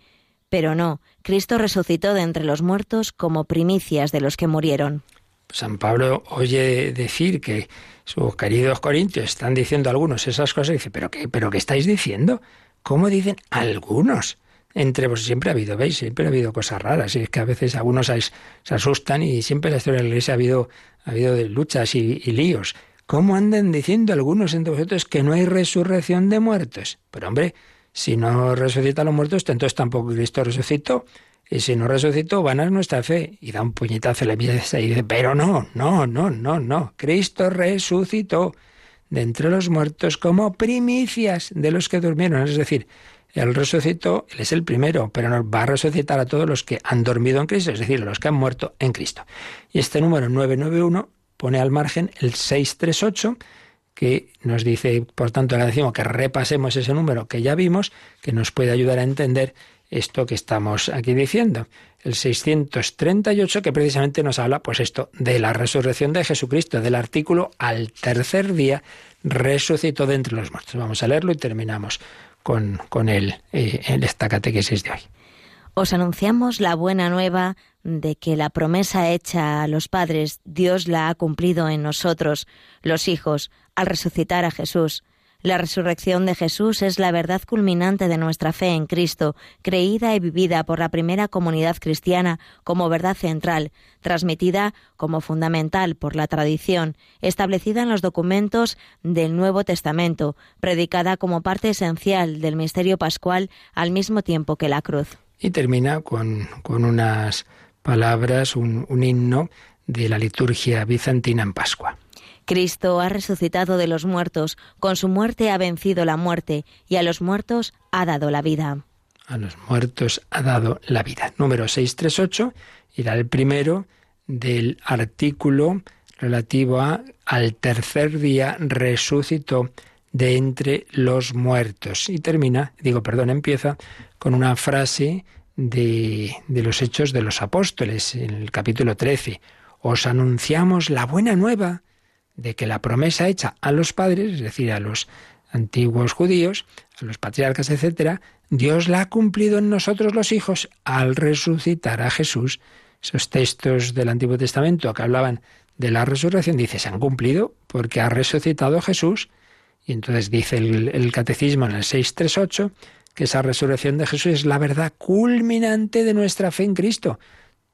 Pero no, Cristo resucitó de entre los muertos como primicias de los que murieron. San Pablo oye decir que sus queridos corintios están diciendo algunos esas cosas y dice, ¿pero qué, pero qué estáis diciendo? ¿Cómo dicen algunos? Entre vosotros siempre ha habido, ¿veis? Siempre ha habido cosas raras. Y es que a veces algunos se asustan y siempre en la historia de la iglesia ha habido, ha habido luchas y líos. ¿Cómo andan diciendo algunos entre vosotros que no hay resurrección de muertos? Pero hombre, si no resucita a los muertos, entonces tampoco Cristo resucitó. Y si no resucitó, van a nuestra fe. Y da un puñetazo a la mesa y dice, pero no, no, no, no, no. Cristo resucitó de entre los muertos como primicias de los que durmieron. Es decir, Él resucitó, Él es el primero, pero nos va a resucitar a todos los que han dormido en Cristo, es decir, los que han muerto en Cristo. Y este número 991 pone al margen el 638, que nos dice, por tanto, le decimos que repasemos ese número que ya vimos, que nos puede ayudar a entender esto que estamos aquí diciendo. El 638 que precisamente nos habla, pues esto, de la resurrección de Jesucristo, del artículo al tercer día resucitó de entre los muertos. Vamos a leerlo y terminamos con, con el, eh, esta catequesis de hoy. Os anunciamos la buena nueva de que la promesa hecha a los padres Dios la ha cumplido en nosotros, los hijos, al resucitar a Jesús. La resurrección de Jesús es la verdad culminante de nuestra fe en Cristo, creída y vivida por la primera comunidad cristiana como verdad central, transmitida como fundamental por la tradición, establecida en los documentos del Nuevo Testamento, predicada como parte esencial del misterio pascual al mismo tiempo que la cruz. Y termina con, unas palabras, un himno de la liturgia bizantina en Pascua. Cristo ha resucitado de los muertos, con su muerte ha vencido la muerte, y a los muertos ha dado la vida. A los muertos ha dado la vida. Número 638 era el primero del artículo relativo a al tercer día resucitó de entre los muertos. Y termina, digo, perdón, empieza con una frase de, de los Hechos de los Apóstoles, en el capítulo 13. Os anunciamos la buena nueva de que la promesa hecha a los padres, es decir, a los antiguos judíos, a los patriarcas, etcétera, Dios la ha cumplido en nosotros los hijos al resucitar a Jesús. Esos textos del Antiguo Testamento que hablaban de la resurrección, dice, se han cumplido porque ha resucitado Jesús. Y entonces dice el, catecismo en el 638 que esa resurrección de Jesús es la verdad culminante de nuestra fe en Cristo.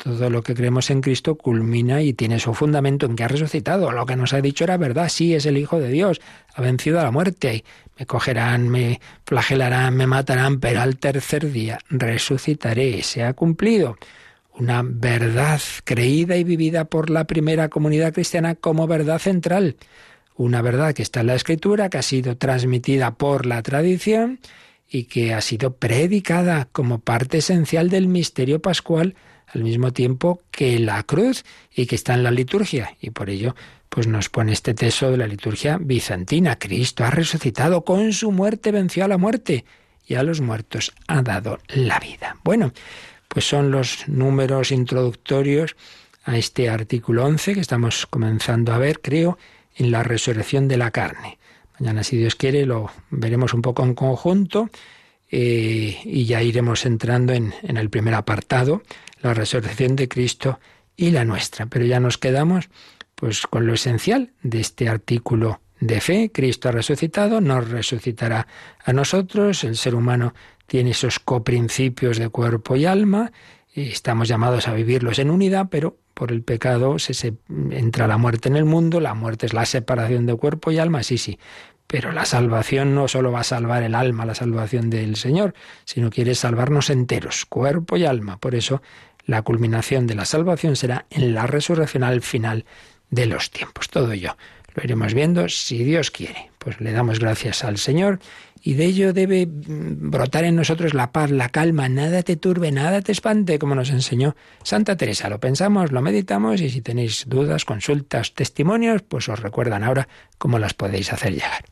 Todo lo que creemos en Cristo culmina y tiene su fundamento en que ha resucitado. Lo que nos ha dicho era verdad, sí, es el Hijo de Dios, ha vencido a la muerte. Me cogerán, me flagelarán, me matarán, pero al tercer día resucitaré. Se ha cumplido una verdad creída y vivida por la primera comunidad cristiana como verdad central una verdad que está en la escritura, que ha sido transmitida por la tradición y que ha sido predicada como parte esencial del misterio pascual al mismo tiempo que la cruz y que está en la liturgia. Y por ello, pues nos pone este texto de la liturgia bizantina. Cristo ha resucitado, con su muerte venció a la muerte y a los muertos ha dado la vida. Bueno, pues son los números introductorios a este artículo 11 que estamos comenzando a ver, creo, en la resurrección de la carne. Mañana, si Dios quiere, lo veremos un poco en conjunto eh, y ya iremos entrando en, en el primer apartado, la resurrección de Cristo y la nuestra. Pero ya nos quedamos pues con lo esencial de este artículo de fe. Cristo ha resucitado, nos resucitará a nosotros. El ser humano tiene esos coprincipios de cuerpo y alma. Y estamos llamados a vivirlos en unidad, pero por el pecado se, entra la muerte en el mundo, la muerte es la separación de cuerpo y alma, sí, sí. Pero la salvación no solo va a salvar el alma, la salvación del Señor, sino quiere salvarnos enteros, cuerpo y alma. Por eso la culminación de la salvación será en la resurrección al final de los tiempos. Todo ello lo iremos viendo si Dios quiere. Pues le damos gracias al Señor y de ello debe mm, brotar en nosotros la paz, la calma, nada te turbe, nada te espante, como nos enseñó Santa Teresa. Lo pensamos, lo meditamos y si tenéis dudas, consultas, testimonios, pues os recuerdan ahora cómo las podéis hacer llegar.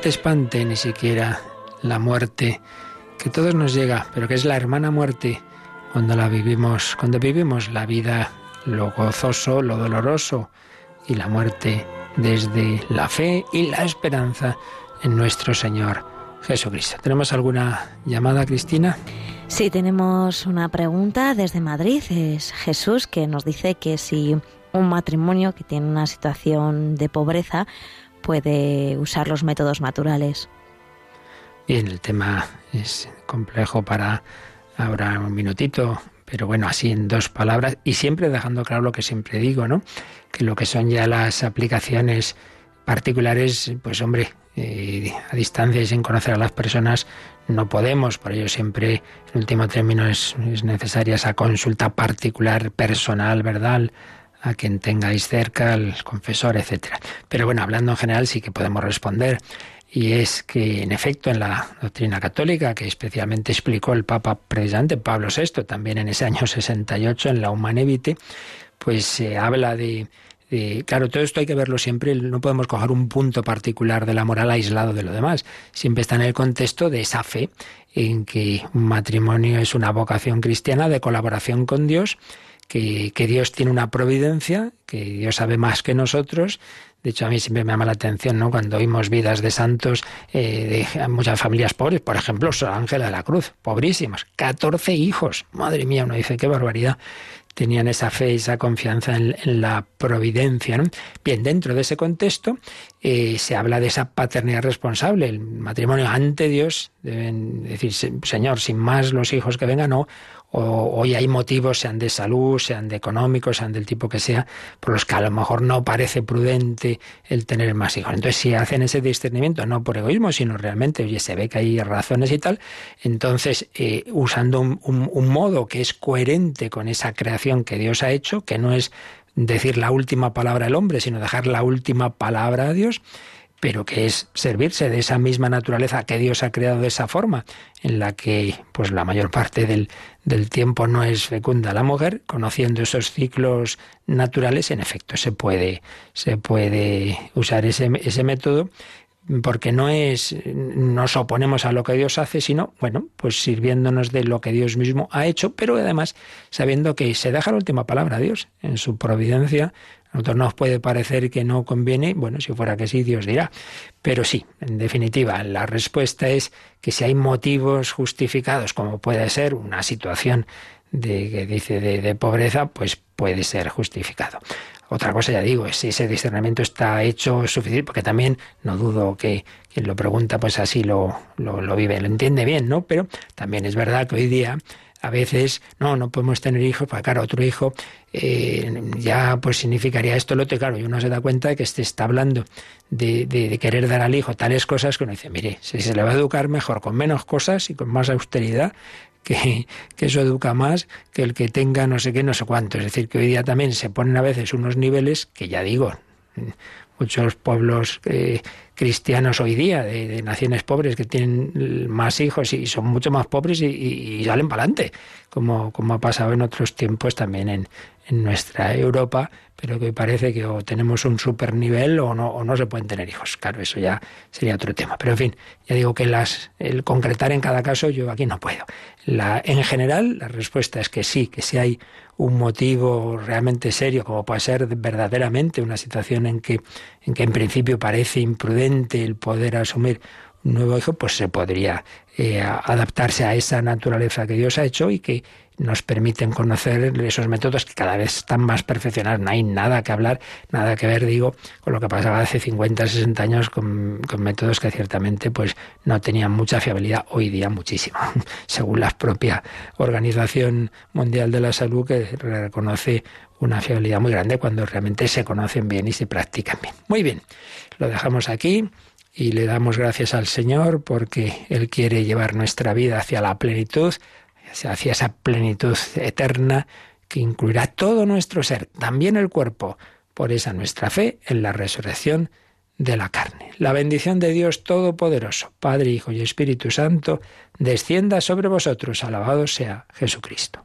te espante, ni siquiera la muerte, que todos nos llega, pero que es la hermana muerte cuando la vivimos, cuando vivimos la vida, lo gozoso, lo doloroso y la muerte desde la fe y la esperanza en nuestro Señor Jesucristo. ¿Tenemos alguna llamada, Cristina? Sí, tenemos una pregunta desde Madrid. Es Jesús que nos dice que si un matrimonio que tiene una situación de pobreza puede usar los métodos naturales. Bien, el tema es complejo para ahora un minutito, pero bueno, así en dos palabras y siempre dejando claro lo que siempre digo, ¿no? Que lo que son ya las aplicaciones particulares, pues hombre, eh, a distancia y sin conocer a las personas no podemos, por ello siempre en último término es, es necesaria esa consulta particular, personal, ¿verdad? A quien tengáis cerca, al confesor, etcétera. Pero bueno, hablando en general sí que podemos responder. Y es que, en efecto, en la doctrina católica, que especialmente explicó el Papa precisamente Pablo VI, también en ese año 68, en la Humane Vitae, pues se habla de, de, claro, todo esto hay que verlo siempre, no podemos coger un punto particular de la moral aislado de lo demás, siempre está en el contexto de esa fe en que un matrimonio es una vocación cristiana de colaboración con Dios que, Dios tiene una providencia, que Dios sabe más que nosotros. De hecho, a mí siempre me llama la atención, ¿no? Cuando oímos vidas de santos eh, de muchas familias pobres, por ejemplo, Sor Ángela de la Cruz, pobrísimas, 14 hijos. Madre mía, uno dice, qué barbaridad tenían esa fe, esa confianza en, la providencia. Bien, dentro de ese contexto eh, se habla de esa paternidad responsable. El matrimonio ante Dios deben decir, Señor, sin más los hijos que vengan, no o hoy hay motivos, sean de salud, sean de económicos, sean del tipo que sea, por los que a lo mejor no parece prudente el tener más hijos. Entonces, si hacen ese discernimiento, no por egoísmo, sino realmente, oye, se ve que hay razones y tal, entonces, eh, usando un, un modo que es coherente con esa creación que Dios ha hecho, que no es decir la última palabra al hombre, sino dejar la última palabra a Dios, pero que es servirse de esa misma naturaleza que Dios ha creado de esa forma, en la que pues la mayor parte del, del tiempo no es fecunda la mujer, conociendo esos ciclos naturales, en efecto se puede, se puede usar ese, ese método porque no es nos oponemos a lo que Dios hace, sino, bueno, pues sirviéndonos de lo que Dios mismo ha hecho, pero además sabiendo que se deja la última palabra a Dios en su providencia a nosotros nos puede parecer que no conviene, bueno, si fuera que sí, Dios dirá. Pero sí, en definitiva, la respuesta es que si hay motivos justificados, como puede ser una situación de, que dice de, pobreza, pues puede ser justificado. Otra cosa, ya digo, es si ese discernimiento está hecho suficiente, porque también no dudo que quien lo pregunta, pues así lo, lo, lo vive, lo entiende bien, ¿no? Pero también es verdad que hoy día a veces, no, no podemos tener hijos, para claro, otro hijo eh, ya pues significaría esto, lo otro, claro, y uno se da cuenta de que se está hablando de, querer dar al hijo tales cosas que uno dice, mire, si se le va a educar mejor con menos cosas y con más austeridad, que, eso educa más que el que tenga no sé qué, no sé cuánto. Es decir, que hoy día también se ponen a veces unos niveles que ya digo, muchos pueblos eh, cristianos hoy día, de, naciones pobres que tienen más hijos y son mucho más pobres y, salen para adelante, como, como ha pasado en otros tiempos también en, en nuestra Europa, pero que parece que o tenemos un super nivel o no, o no se pueden tener hijos. Claro, eso ya sería otro tema. Pero en fin, ya digo que las, el concretar en cada caso yo aquí no puedo. La, en general, la respuesta es que sí, que si hay un motivo realmente serio, como puede ser verdaderamente una situación en que en, que en principio parece imprudente el poder asumir nuevo hijo, pues se podría eh, adaptarse a esa naturaleza que Dios ha hecho y que nos permiten conocer esos métodos que cada vez están más perfeccionados. No hay nada que hablar, nada que ver, digo, con lo que pasaba hace 50, 60 años con, métodos que ciertamente pues no tenían mucha fiabilidad, hoy día muchísimo, según la propia Organización Mundial de la Salud que reconoce una fiabilidad muy grande cuando realmente se conocen bien y se practican bien. Muy bien, lo dejamos aquí y le damos gracias al Señor porque Él quiere llevar nuestra vida hacia la plenitud hacia esa plenitud eterna que incluirá todo nuestro ser, también el cuerpo, por esa nuestra fe en la resurrección de la carne. La bendición de Dios Todopoderoso, Padre, Hijo y Espíritu Santo, descienda sobre vosotros. Alabado sea Jesucristo.